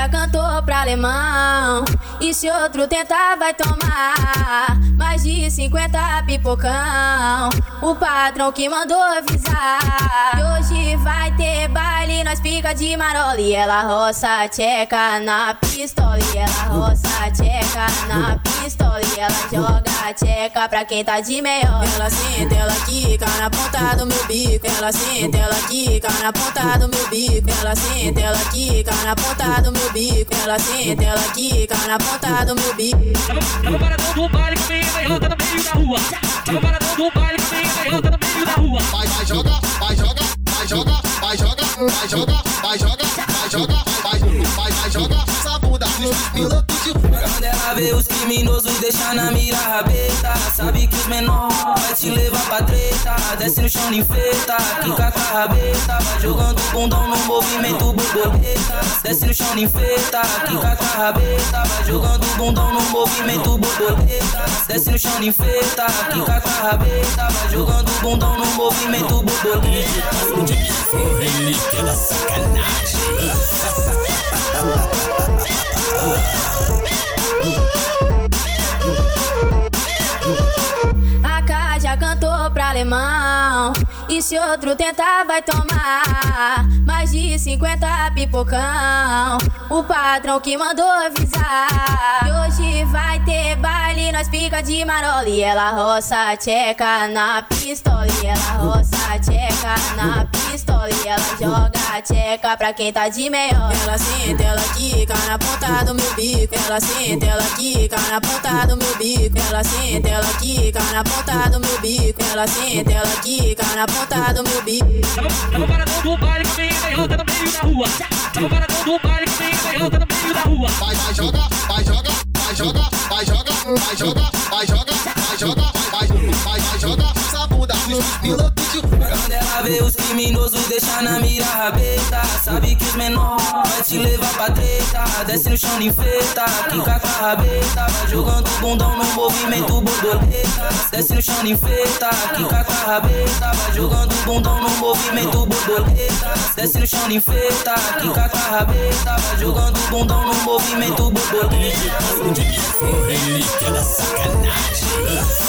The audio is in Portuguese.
já cantou pra alemão. E se outro tentar, vai tomar mais de 50 pipocão. O patrão que mandou avisar. E hoje vai ter nós fica de marola. E ela roça tcheca na pistola. E ela roça tcheca na pistola. E ela joga tcheca pra quem tá de melhor. Ela senta, ela quica na ponta do meu bico. Ela senta, ela quica na ponta do meu bico. Ela senta, ela quica na ponta do meu bico. Ela senta, ela quica na ponta do meu bico. Tava paradão do baile com a minha meiota no meio da rua. Tava paradão do baile vai, joga, vai, joga, vai, joga, vai, joga, vai, vai, vai, joga, essa bunda, piloto de Quando ela vê os criminosos, deixa na mira rabeta. Sabe que os menor vai te levar pra treta. Desce no chão, enfeita, quica com a rabeta. Vai jogando bundão no movimento borboleta. Desce no chão, enfeita, quica com a rabeta. Vai jogando bundão movimento borboleta. Desce no chão, enfeita, quica com a rabeta. Vai jogando bundão no movimento borboleta. Relíquia da sacanagem. A K já cantou pra E se outro tentar, vai tomar mais de 50 pipocão. O patrão que mandou avisar. E hoje vai ter baile, nós fica de marola. E ela roça tcheca na pistola. E ela roça tcheca na pistola. E ela joga tcheca pra quem tá de melhor. Ela senta, ela quica na ponta do meu bico. Ela senta, ela quica na ponta do meu bico. Ela senta, ela quica na ponta do meu bico. Ela senta, ela quica na ponta do meu bico. Tava, paradão do baile com a minha meiota no meio da rua. Tava paradão do baile com a minha meiota no meio da rua. vai, vai, joga, vai, joga, vai, joga, vai, joga, vai, joga, vai, joga, criminosos, deixa na mira rabeta. Sabe que os menor vai te levar pra treta. Desce no chão, enfeita, quica com a rabeta. Vai jogando bundão no movimento borboleta. Desce no chão, enfeita, quica com a rabeta. Vai jogando bundão no movimento borboleta. Desce no chão, enfeita, quica com a rabeta. Vai jogando bundão no movimento borboleta. Relíquia da sacanagem.